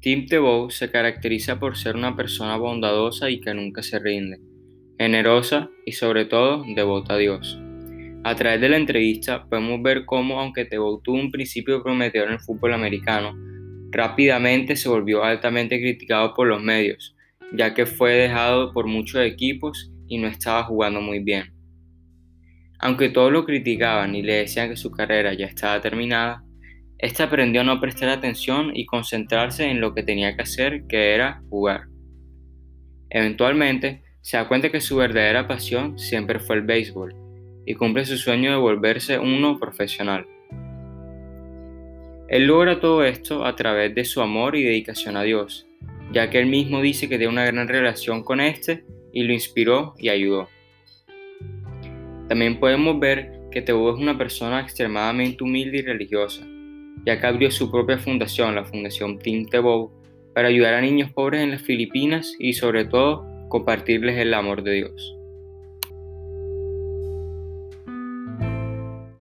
Tim Tebow se caracteriza por ser una persona bondadosa y que nunca se rinde, generosa y sobre todo devota a Dios. A través de la entrevista podemos ver cómo, aunque Tebow tuvo un principio prometedor en el fútbol americano, rápidamente se volvió altamente criticado por los medios, ya que fue dejado por muchos equipos y no estaba jugando muy bien. Aunque todos lo criticaban y le decían que su carrera ya estaba terminada, este aprendió a no prestar atención y concentrarse en lo que tenía que hacer, que era jugar. Eventualmente, se da cuenta que su verdadera pasión siempre fue el béisbol y cumple su sueño de volverse uno profesional. Él logra todo esto a través de su amor y dedicación a Dios, ya que él mismo dice que tiene una gran relación con este y lo inspiró y ayudó. También podemos ver que Tebow es una persona extremadamente humilde y religiosa, ya que abrió su propia fundación, la Fundación Tim Tebow, para ayudar a niños pobres en las Filipinas y sobre todo compartirles el amor de Dios.